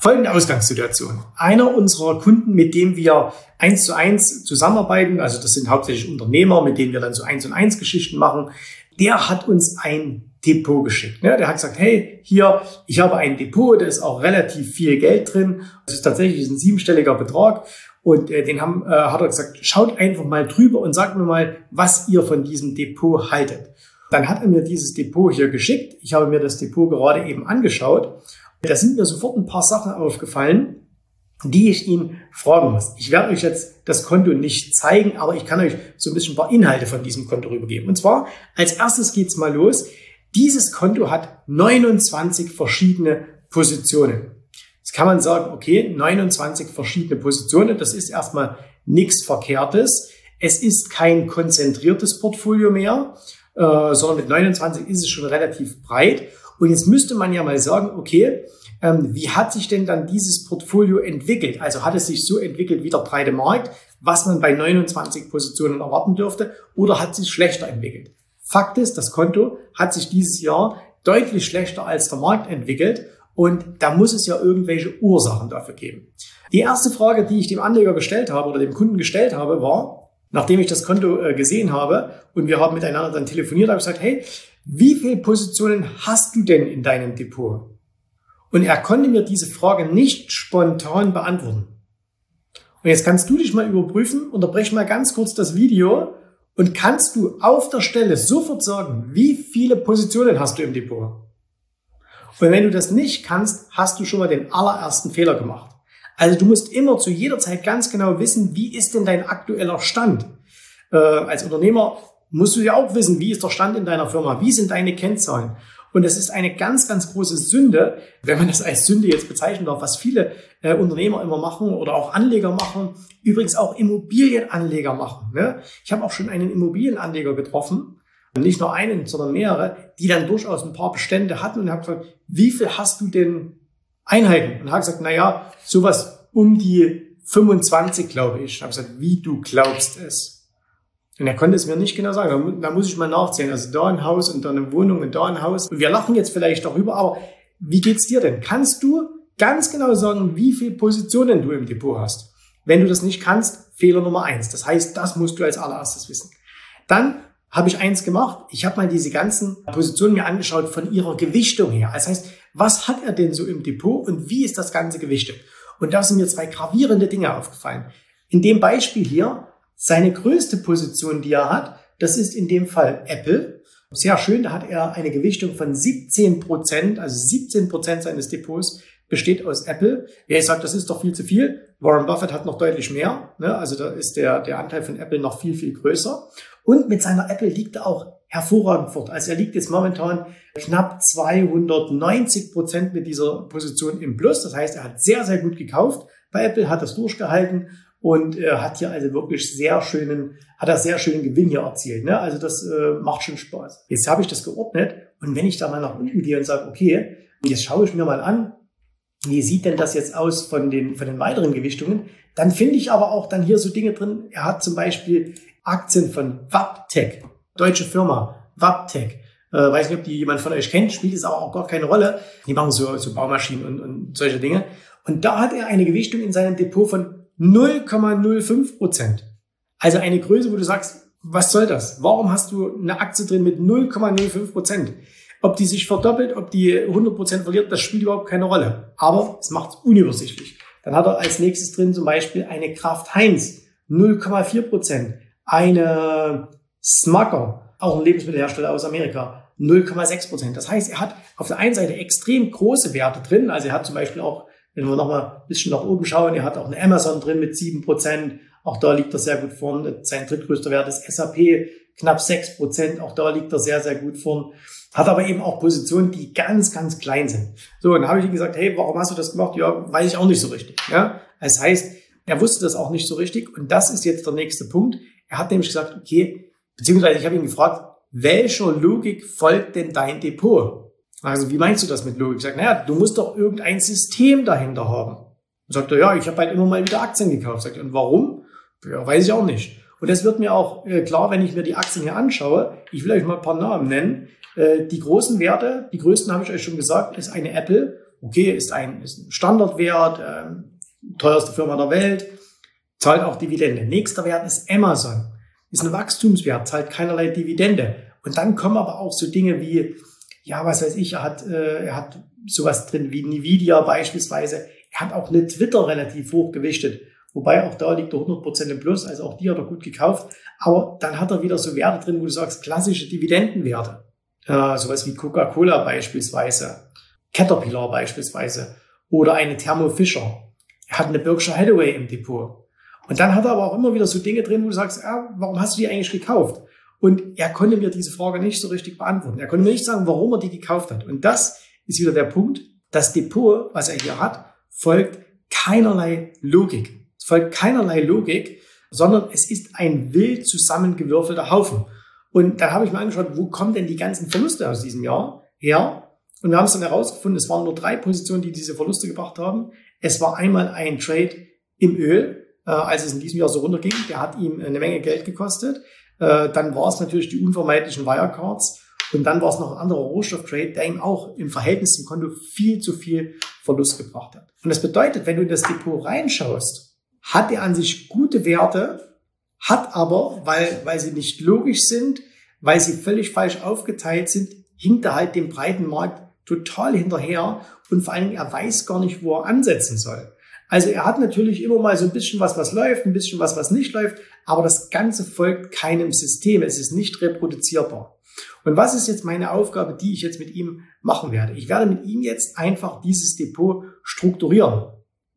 Folgende Ausgangssituation. Einer unserer Kunden, mit dem wir eins zu eins zusammenarbeiten, also das sind hauptsächlich Unternehmer, mit denen wir dann so eins und eins Geschichten machen, der hat uns ein Depot geschickt. Der hat gesagt, hey, hier, ich habe ein Depot, da ist auch relativ viel Geld drin. Das ist tatsächlich ein siebenstelliger Betrag. Und äh, den haben, äh, hat er gesagt, schaut einfach mal drüber und sagt mir mal, was ihr von diesem Depot haltet. Dann hat er mir dieses Depot hier geschickt. Ich habe mir das Depot gerade eben angeschaut da sind mir sofort ein paar Sachen aufgefallen, die ich ihn fragen muss. Ich werde euch jetzt das Konto nicht zeigen, aber ich kann euch so ein bisschen ein paar Inhalte von diesem Konto rübergeben. Und zwar, als erstes geht's mal los. Dieses Konto hat 29 verschiedene Positionen. Jetzt kann man sagen, okay, 29 verschiedene Positionen, das ist erstmal nichts Verkehrtes. Es ist kein konzentriertes Portfolio mehr, äh, sondern mit 29 ist es schon relativ breit. Und jetzt müsste man ja mal sagen, okay, ähm, wie hat sich denn dann dieses Portfolio entwickelt? Also hat es sich so entwickelt wie der breite Markt, was man bei 29 Positionen erwarten dürfte, oder hat es sich schlechter entwickelt? Fakt ist, das Konto hat sich dieses Jahr deutlich schlechter als der Markt entwickelt und da muss es ja irgendwelche Ursachen dafür geben. Die erste Frage, die ich dem Anleger gestellt habe oder dem Kunden gestellt habe, war, nachdem ich das Konto äh, gesehen habe und wir haben miteinander dann telefoniert, habe ich gesagt, hey, wie viele Positionen hast du denn in deinem Depot? Und er konnte mir diese Frage nicht spontan beantworten. Und jetzt kannst du dich mal überprüfen, unterbrech mal ganz kurz das Video und kannst du auf der Stelle sofort sagen, wie viele Positionen hast du im Depot? Und wenn du das nicht kannst, hast du schon mal den allerersten Fehler gemacht. Also du musst immer zu jeder Zeit ganz genau wissen, wie ist denn dein aktueller Stand? Äh, als Unternehmer musst du ja auch wissen, wie ist der Stand in deiner Firma, wie sind deine Kennzahlen. Und es ist eine ganz, ganz große Sünde, wenn man das als Sünde jetzt bezeichnen darf, was viele äh, Unternehmer immer machen oder auch Anleger machen, übrigens auch Immobilienanleger machen. Ne? Ich habe auch schon einen Immobilienanleger getroffen, nicht nur einen, sondern mehrere, die dann durchaus ein paar Bestände hatten und habe gesagt, wie viel hast du denn Einheiten? Und habe gesagt, na ja, sowas um die 25, glaube ich. Ich habe gesagt, wie du glaubst es. Und er konnte es mir nicht genau sagen. Da muss ich mal nachzählen. Also da ein Haus und da eine Wohnung und da ein Haus. Wir lachen jetzt vielleicht darüber, aber wie geht's dir denn? Kannst du ganz genau sagen, wie viele Positionen du im Depot hast? Wenn du das nicht kannst, Fehler Nummer eins. Das heißt, das musst du als allererstes wissen. Dann habe ich eins gemacht. Ich habe mal diese ganzen Positionen mir angeschaut von ihrer Gewichtung her. Das heißt, was hat er denn so im Depot und wie ist das Ganze gewichtet? Und da sind mir zwei gravierende Dinge aufgefallen. In dem Beispiel hier seine größte Position, die er hat, das ist in dem Fall Apple. Sehr schön, da hat er eine Gewichtung von 17 Prozent, also 17 Prozent seines Depots besteht aus Apple. Wer sagt, das ist doch viel zu viel. Warren Buffett hat noch deutlich mehr. Ne? Also da ist der, der Anteil von Apple noch viel, viel größer. Und mit seiner Apple liegt er auch hervorragend fort. Also er liegt jetzt momentan knapp 290 Prozent mit dieser Position im Plus. Das heißt, er hat sehr, sehr gut gekauft. Bei Apple hat das durchgehalten und äh, hat hier also wirklich sehr schönen, hat er sehr schönen Gewinn hier erzielt. Ne? Also das äh, macht schon Spaß. Jetzt habe ich das geordnet und wenn ich da mal nach unten gehe und sage, okay, jetzt schaue ich mir mal an, wie sieht denn das jetzt aus von den, von den weiteren Gewichtungen, dann finde ich aber auch dann hier so Dinge drin. Er hat zum Beispiel Aktien von Waptec, deutsche Firma, Waptec. Äh, weiß nicht, ob die jemand von euch kennt, spielt es aber auch gar keine Rolle. Die machen so, so Baumaschinen und, und solche Dinge. Und da hat er eine Gewichtung in seinem Depot von 0,05 Prozent. Also eine Größe, wo du sagst, was soll das? Warum hast du eine Aktie drin mit 0,05 Prozent? Ob die sich verdoppelt, ob die 100% verliert, das spielt überhaupt keine Rolle. Aber es macht es unübersichtlich. Dann hat er als nächstes drin zum Beispiel eine Kraft Heinz, 0,4%. Eine Smucker, auch ein Lebensmittelhersteller aus Amerika, 0,6% Das heißt, er hat auf der einen Seite extrem große Werte drin. Also er hat zum Beispiel auch, wenn wir nochmal ein bisschen nach oben schauen, er hat auch eine Amazon drin mit 7% Auch da liegt er sehr gut vorn. Sein drittgrößter Wert ist SAP, knapp 6% Auch da liegt er sehr, sehr gut vorn. Hat aber eben auch Positionen, die ganz, ganz klein sind. So, und dann habe ich ihm gesagt, hey, warum hast du das gemacht? Ja, weiß ich auch nicht so richtig. Ja, das heißt, er wusste das auch nicht so richtig. Und das ist jetzt der nächste Punkt. Er hat nämlich gesagt, okay, beziehungsweise ich habe ihn gefragt, welcher Logik folgt denn dein Depot? Also, wie meinst du das mit Logik? Ich sage, naja, du musst doch irgendein System dahinter haben. Und sagt er, ja, ich habe halt immer mal wieder Aktien gekauft. Sagt er, und warum? Ja, weiß ich auch nicht. Und das wird mir auch äh, klar, wenn ich mir die Aktien hier anschaue. Ich will euch mal ein paar Namen nennen. Äh, die großen Werte, die größten habe ich euch schon gesagt, ist eine Apple. Okay, ist ein, ist ein Standardwert, äh, teuerste Firma der Welt, zahlt auch Dividende. Nächster Wert ist Amazon ist ein Wachstumswert, zahlt keinerlei Dividende. Und dann kommen aber auch so Dinge wie, ja, was weiß ich, er hat, äh, er hat sowas drin wie Nvidia beispielsweise. Er hat auch eine Twitter relativ hoch gewichtet. Wobei auch da liegt er 100% im Plus, also auch die hat er gut gekauft. Aber dann hat er wieder so Werte drin, wo du sagst, klassische Dividendenwerte. Äh, sowas wie Coca-Cola beispielsweise, Caterpillar beispielsweise oder eine Thermo Fisher. Er hat eine Berkshire Hathaway im Depot. Und dann hat er aber auch immer wieder so Dinge drin, wo du sagst, ja, warum hast du die eigentlich gekauft? Und er konnte mir diese Frage nicht so richtig beantworten. Er konnte mir nicht sagen, warum er die gekauft hat. Und das ist wieder der Punkt. Das Depot, was er hier hat, folgt keinerlei Logik. Es folgt keinerlei Logik, sondern es ist ein wild zusammengewürfelter Haufen. Und dann habe ich mir angeschaut, wo kommen denn die ganzen Verluste aus diesem Jahr her? Und wir haben es dann herausgefunden, es waren nur drei Positionen, die diese Verluste gebracht haben. Es war einmal ein Trade im Öl, äh, als es in diesem Jahr so runterging. Der hat ihm eine Menge Geld gekostet. Äh, dann war es natürlich die unvermeidlichen Wirecards. Und dann war es noch ein anderer Rohstofftrade, der ihm auch im Verhältnis zum Konto viel zu viel Verlust gebracht hat. Und das bedeutet, wenn du in das Depot reinschaust, hat er an sich gute Werte, hat aber, weil, weil sie nicht logisch sind, weil sie völlig falsch aufgeteilt sind, hinkt er halt dem breiten Markt total hinterher und vor allen Dingen, er weiß gar nicht, wo er ansetzen soll. Also er hat natürlich immer mal so ein bisschen was, was läuft, ein bisschen was, was nicht läuft, aber das Ganze folgt keinem System. Es ist nicht reproduzierbar. Und was ist jetzt meine Aufgabe, die ich jetzt mit ihm machen werde? Ich werde mit ihm jetzt einfach dieses Depot strukturieren.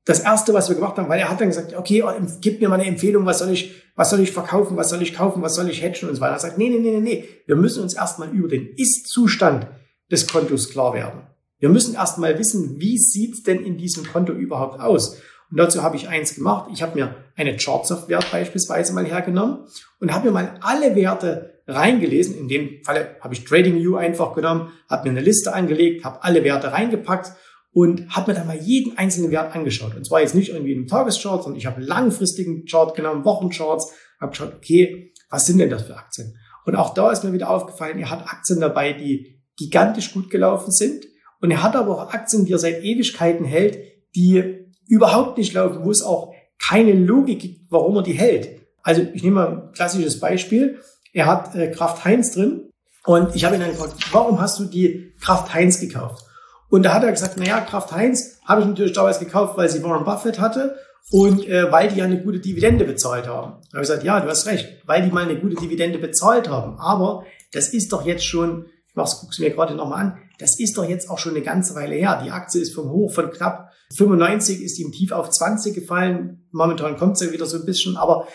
Das erste, was wir gemacht haben, weil er hat dann gesagt, okay, gib mir mal eine Empfehlung, was soll ich, was soll ich verkaufen, was soll ich kaufen, was soll ich hedgen und so weiter. Er sagt, nee, nee, nee, nee, nee. Wir müssen uns erstmal über den Ist-Zustand des Kontos klar werden. Wir müssen erstmal wissen, wie sieht's denn in diesem Konto überhaupt aus? Und dazu habe ich eins gemacht. Ich habe mir eine Chartsoftware beispielsweise mal hergenommen und habe mir mal alle Werte reingelesen. In dem Falle habe ich TradingView einfach genommen, habe mir eine Liste angelegt, habe alle Werte reingepackt und habe mir dann mal jeden einzelnen Wert angeschaut. Und zwar jetzt nicht irgendwie im Tageschart, sondern ich habe langfristigen Chart genommen, Wochencharts, habe geschaut, okay, was sind denn das für Aktien? Und auch da ist mir wieder aufgefallen, ihr habt Aktien dabei, die gigantisch gut gelaufen sind und er hat aber auch Aktien, die er seit Ewigkeiten hält, die überhaupt nicht laufen, wo es auch keine Logik gibt, warum er die hält. Also ich nehme mal ein klassisches Beispiel. Er hat äh, Kraft Heinz drin und ich habe ihn dann gefragt, warum hast du die Kraft Heinz gekauft? Und da hat er gesagt, naja, Kraft Heinz habe ich natürlich damals gekauft, weil sie Warren Buffett hatte und äh, weil die ja eine gute Dividende bezahlt haben. Da habe ich gesagt, ja, du hast recht, weil die mal eine gute Dividende bezahlt haben. Aber das ist doch jetzt schon ich mach's, guck's mir gerade nochmal an, das ist doch jetzt auch schon eine ganze Weile her. Die Aktie ist vom Hoch von knapp 95, ist im Tief auf 20 gefallen. Momentan kommt sie wieder so ein bisschen, aber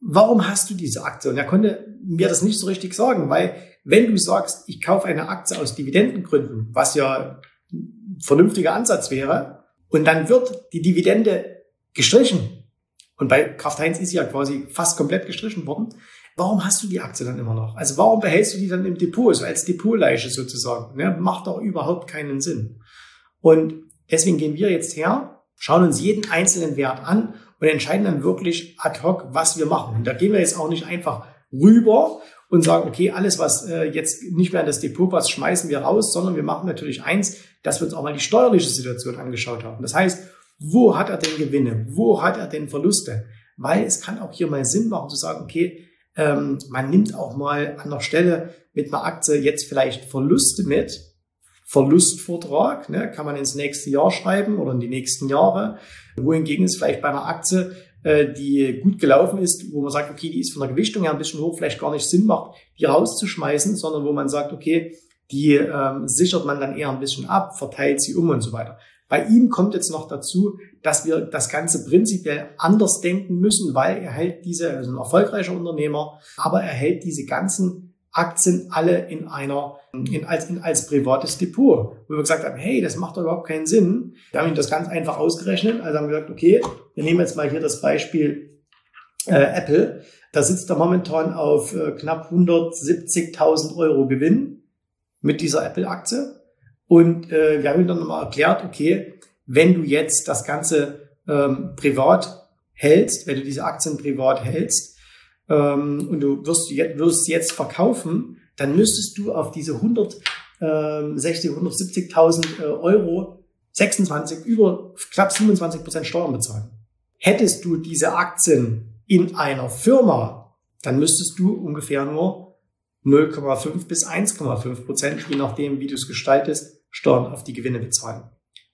warum hast du diese Aktie? Und er konnte mir das nicht so richtig sagen, weil wenn du sagst, ich kaufe eine Aktie aus Dividendengründen, was ja ein vernünftiger Ansatz wäre, und dann wird die Dividende gestrichen, und bei Kraft Heinz ist sie ja quasi fast komplett gestrichen worden, warum hast du die Aktie dann immer noch? Also warum behältst du die dann im Depot, so als Depotleiche sozusagen? Ne? Macht doch überhaupt keinen Sinn. Und deswegen gehen wir jetzt her, schauen uns jeden einzelnen Wert an und entscheiden dann wirklich ad hoc, was wir machen. Und da gehen wir jetzt auch nicht einfach rüber und sagen, okay, alles, was äh, jetzt nicht mehr in das Depot passt, schmeißen wir raus, sondern wir machen natürlich eins, dass wir uns auch mal die steuerliche Situation angeschaut haben. Das heißt, wo hat er denn Gewinne? Wo hat er denn Verluste? Weil es kann auch hier mal Sinn machen zu sagen, okay, ähm, man nimmt auch mal an der Stelle mit einer Aktie jetzt vielleicht Verluste mit, Verlustvortrag, ne, kann man ins nächste Jahr schreiben oder in die nächsten Jahre. Wohingegen es vielleicht bei einer Aktie, äh, die gut gelaufen ist, wo man sagt, okay, die ist von der Gewichtung her ein bisschen hoch, vielleicht gar nicht Sinn macht, die rauszuschmeißen, sondern wo man sagt, okay, die ähm, sichert man dann eher ein bisschen ab, verteilt sie um und so weiter. Bei ihm kommt jetzt noch dazu, dass wir das Ganze prinzipiell anders denken müssen, weil er hält diese, also ein erfolgreicher Unternehmer, aber er hält diese ganzen Aktien alle in einer, in, als, in, als privates Depot. Wo wir gesagt haben, hey, das macht doch überhaupt keinen Sinn. Wir haben ihm das ganz einfach ausgerechnet. Also haben wir gesagt, okay, wir nehmen jetzt mal hier das Beispiel äh, Apple. Da sitzt er momentan auf äh, knapp 170.000 Euro Gewinn mit dieser Apple-Aktie. Und äh, wir haben ihm dann nochmal erklärt, okay, wenn du jetzt das Ganze ähm, privat hältst, wenn du diese Aktien privat hältst ähm, und du wirst, wirst jetzt verkaufen, dann müsstest du auf diese 160, 170.000 äh, Euro 26, über knapp 27 Prozent Steuern bezahlen. Hättest du diese Aktien in einer Firma, dann müsstest du ungefähr nur 0,5 bis 1,5 Prozent, je nachdem, wie du es gestaltest, Steuern auf die Gewinne bezahlen.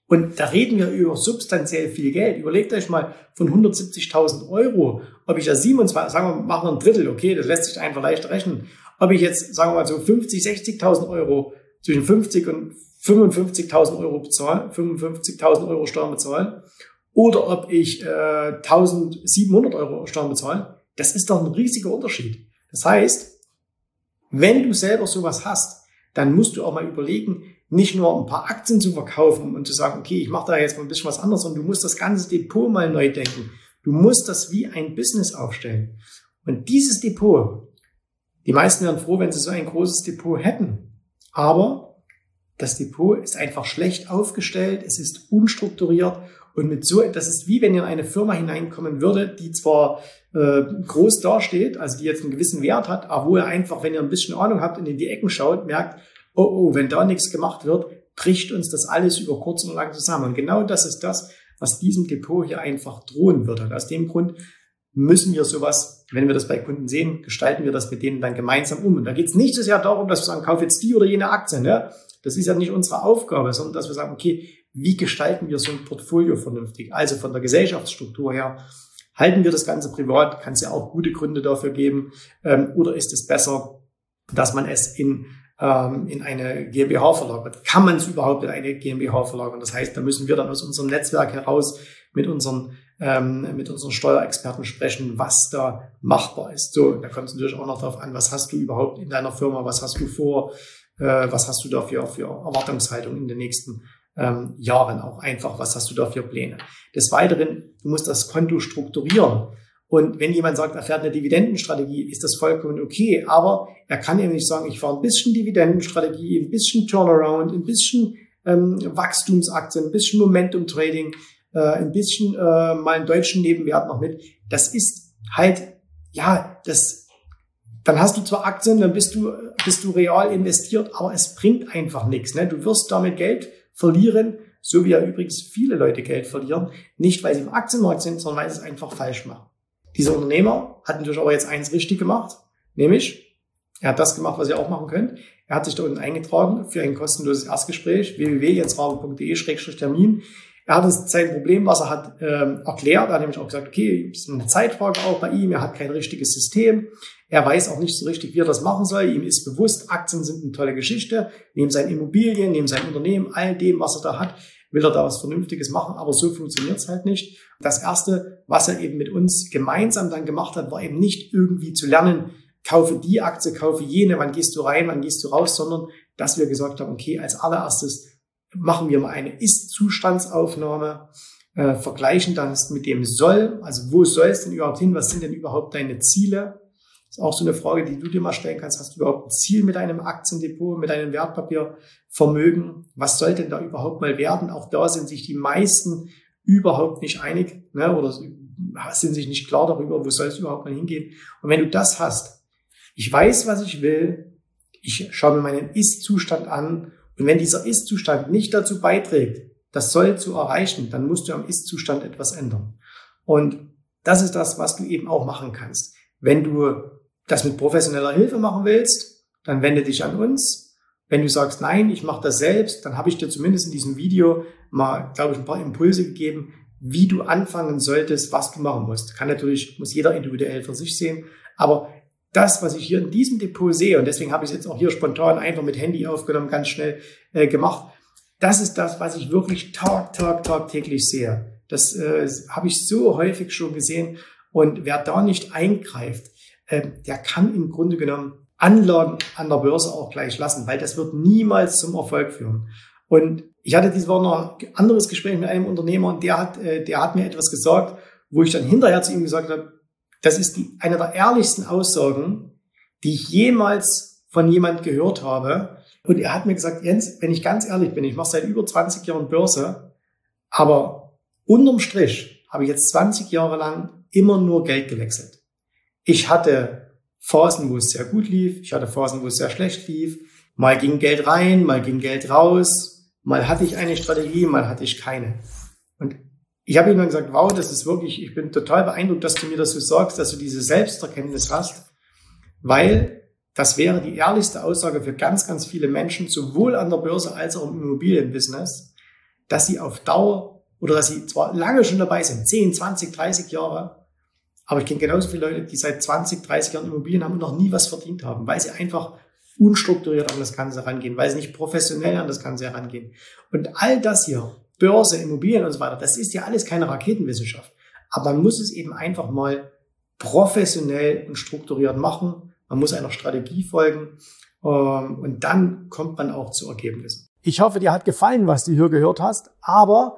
Und da reden wir über substanziell viel Geld. Überlegt euch mal von 170.000 Euro, ob ich da 27, sagen wir, machen wir ein Drittel, okay, das lässt sich einfach leicht rechnen. Ob ich jetzt, sagen wir mal so 50, 60.000 Euro zwischen 50 und 55.000 Euro bezahle, 55.000 Euro Steuern bezahle, oder ob ich äh, 1.700 Euro Steuern bezahle, das ist doch ein riesiger Unterschied. Das heißt, wenn du selber sowas hast, dann musst du auch mal überlegen, nicht nur ein paar Aktien zu verkaufen und zu sagen, okay, ich mache da jetzt mal ein bisschen was anderes, sondern du musst das ganze Depot mal neu denken. Du musst das wie ein Business aufstellen. Und dieses Depot, die meisten wären froh, wenn sie so ein großes Depot hätten. Aber das Depot ist einfach schlecht aufgestellt, es ist unstrukturiert und mit so, das ist wie wenn ihr in eine Firma hineinkommen würdet, die zwar äh, groß dasteht, also die jetzt einen gewissen Wert hat, aber wo ihr einfach, wenn ihr ein bisschen Ahnung habt und in die Ecken schaut, merkt, oh, oh, wenn da nichts gemacht wird, bricht uns das alles über kurz oder lang zusammen. Und genau das ist das, was diesem Depot hier einfach drohen würde. Und aus dem Grund müssen wir sowas, wenn wir das bei Kunden sehen, gestalten wir das mit denen dann gemeinsam um. Und da geht es nicht so sehr darum, dass wir sagen, kauf jetzt die oder jene Aktien. Ne? Das ist ja nicht unsere Aufgabe, sondern dass wir sagen, okay, wie gestalten wir so ein Portfolio vernünftig? Also von der Gesellschaftsstruktur her, halten wir das Ganze privat? Kann es ja auch gute Gründe dafür geben? Ähm, oder ist es besser, dass man es in ähm, in eine GmbH verlagert. Kann man es überhaupt in eine GmbH verlagern? Das heißt, da müssen wir dann aus unserem Netzwerk heraus mit unseren, ähm, mit unseren Steuerexperten sprechen, was da machbar ist. So, da kommt es natürlich auch noch darauf an, was hast du überhaupt in deiner Firma, was hast du vor, äh, was hast du da für, Erwartungshaltung in den nächsten ähm, Jahren auch einfach, was hast du da für Pläne. Des Weiteren, du musst das Konto strukturieren. Und wenn jemand sagt, er fährt eine Dividendenstrategie, ist das vollkommen okay. Aber er kann eben nicht sagen, ich fahre ein bisschen Dividendenstrategie, ein bisschen Turnaround, ein bisschen ähm, Wachstumsaktien, ein bisschen Momentum Trading, äh, ein bisschen äh, mal einen deutschen Nebenwert noch mit. Das ist halt, ja, das, dann hast du zwar Aktien, dann bist du, bist du real investiert, aber es bringt einfach nichts. Ne? Du wirst damit Geld verlieren, so wie ja übrigens viele Leute Geld verlieren. Nicht, weil sie im Aktienmarkt sind, sondern weil sie es einfach falsch machen. Dieser Unternehmer hat natürlich aber jetzt eins richtig gemacht, nämlich er hat das gemacht, was ihr auch machen könnt. Er hat sich da unten eingetragen für ein kostenloses Erstgespräch www.jensrabe.de-termin. Er hat sein Problem, was er hat, ähm, erklärt. Er hat nämlich auch gesagt, okay, es ist eine Zeitfrage auch bei ihm. Er hat kein richtiges System. Er weiß auch nicht so richtig, wie er das machen soll. Ihm ist bewusst, Aktien sind eine tolle Geschichte. Neben seinen Immobilien, neben seinem Unternehmen, all dem, was er da hat, will er da was Vernünftiges machen. Aber so funktioniert es halt nicht. Das erste, was er eben mit uns gemeinsam dann gemacht hat, war eben nicht irgendwie zu lernen, kaufe die Aktie, kaufe jene, wann gehst du rein, wann gehst du raus, sondern dass wir gesagt haben, okay, als allererstes machen wir mal eine Ist-Zustandsaufnahme, äh, vergleichen das mit dem Soll, also wo soll es denn überhaupt hin, was sind denn überhaupt deine Ziele? Das ist auch so eine Frage, die du dir mal stellen kannst. Hast du überhaupt ein Ziel mit deinem Aktiendepot, mit deinem Wertpapiervermögen? Was soll denn da überhaupt mal werden? Auch da sind sich die meisten überhaupt nicht einig ne, oder sind sich nicht klar darüber, wo soll es überhaupt mal hingehen. Und wenn du das hast, ich weiß, was ich will, ich schaue mir meinen Ist-Zustand an und wenn dieser Ist-Zustand nicht dazu beiträgt, das soll zu erreichen, dann musst du am Ist-Zustand etwas ändern. Und das ist das, was du eben auch machen kannst. Wenn du das mit professioneller Hilfe machen willst, dann wende dich an uns Wenn du sagst, nein, ich mache das selbst, dann habe ich dir zumindest in diesem Video mal, glaube ich, ein paar Impulse gegeben, wie du anfangen solltest, was du machen musst. Kann natürlich, muss jeder individuell für sich sehen, aber das, was ich hier in diesem Depot sehe, und deswegen habe ich es jetzt auch hier spontan einfach mit Handy aufgenommen, ganz schnell äh, gemacht, das ist das, was ich wirklich Tag, Tag, Tag täglich sehe. Das äh, habe ich so häufig schon gesehen. Und wer da nicht eingreift, der kann im Grunde genommen Anlagen an der Börse auch gleich lassen, weil das wird niemals zum Erfolg führen. Und ich hatte diese Woche noch ein anderes Gespräch mit einem Unternehmer und der hat, äh, der hat mir etwas gesagt, wo ich dann hinterher zu ihm gesagt habe, das ist die, eine der ehrlichsten Aussagen, die ich jemals von jemand gehört habe. Und er hat mir gesagt, Jens, wenn ich ganz ehrlich bin, ich mache seit über 20 Jahren Börse, aber unterm Strich habe ich jetzt 20 Jahre lang immer nur Geld gewechselt. Ich hatte Phasen, wo es sehr gut lief, ich hatte Phasen, wo es sehr schlecht lief. Mal ging Geld rein, mal ging Geld raus, mal hatte ich eine Strategie, mal hatte ich keine. Und ich habe dann gesagt, wow, das ist wirklich, ich bin total beeindruckt, dass du mir das so sagst, dass du diese Selbsterkenntnis hast, weil das wäre die ehrlichste Aussage für ganz, ganz viele Menschen, sowohl an der Börse als auch im Immobilienbusiness, dass sie auf Dauer oder dass sie zwar lange schon dabei sind, 10, 20, 30 Jahre, aber ich kenne genauso viele Leute, die seit 20, 30 Jahren Immobilien haben und noch nie was verdient haben, weil sie einfach unstrukturiert an das Ganze rangehen, weil sie nicht professionell an das Ganze herangehen. Und all das hier Börse, Immobilien und so weiter, das ist ja alles keine Raketenwissenschaft. Aber man muss es eben einfach mal professionell und strukturiert machen. Man muss einer Strategie folgen ähm, und dann kommt man auch zu Ergebnissen. Ich hoffe, dir hat gefallen, was du hier gehört hast, aber